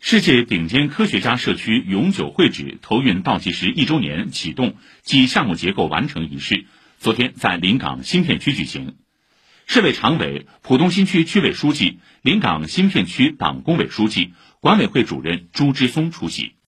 世界顶尖科学家社区永久会址投运倒计时一周年启动暨项目结构完成仪式昨天在临港新片区举行，市委常委浦东新区区委书记临港新片区党工委书记、管委会主任朱之松出席。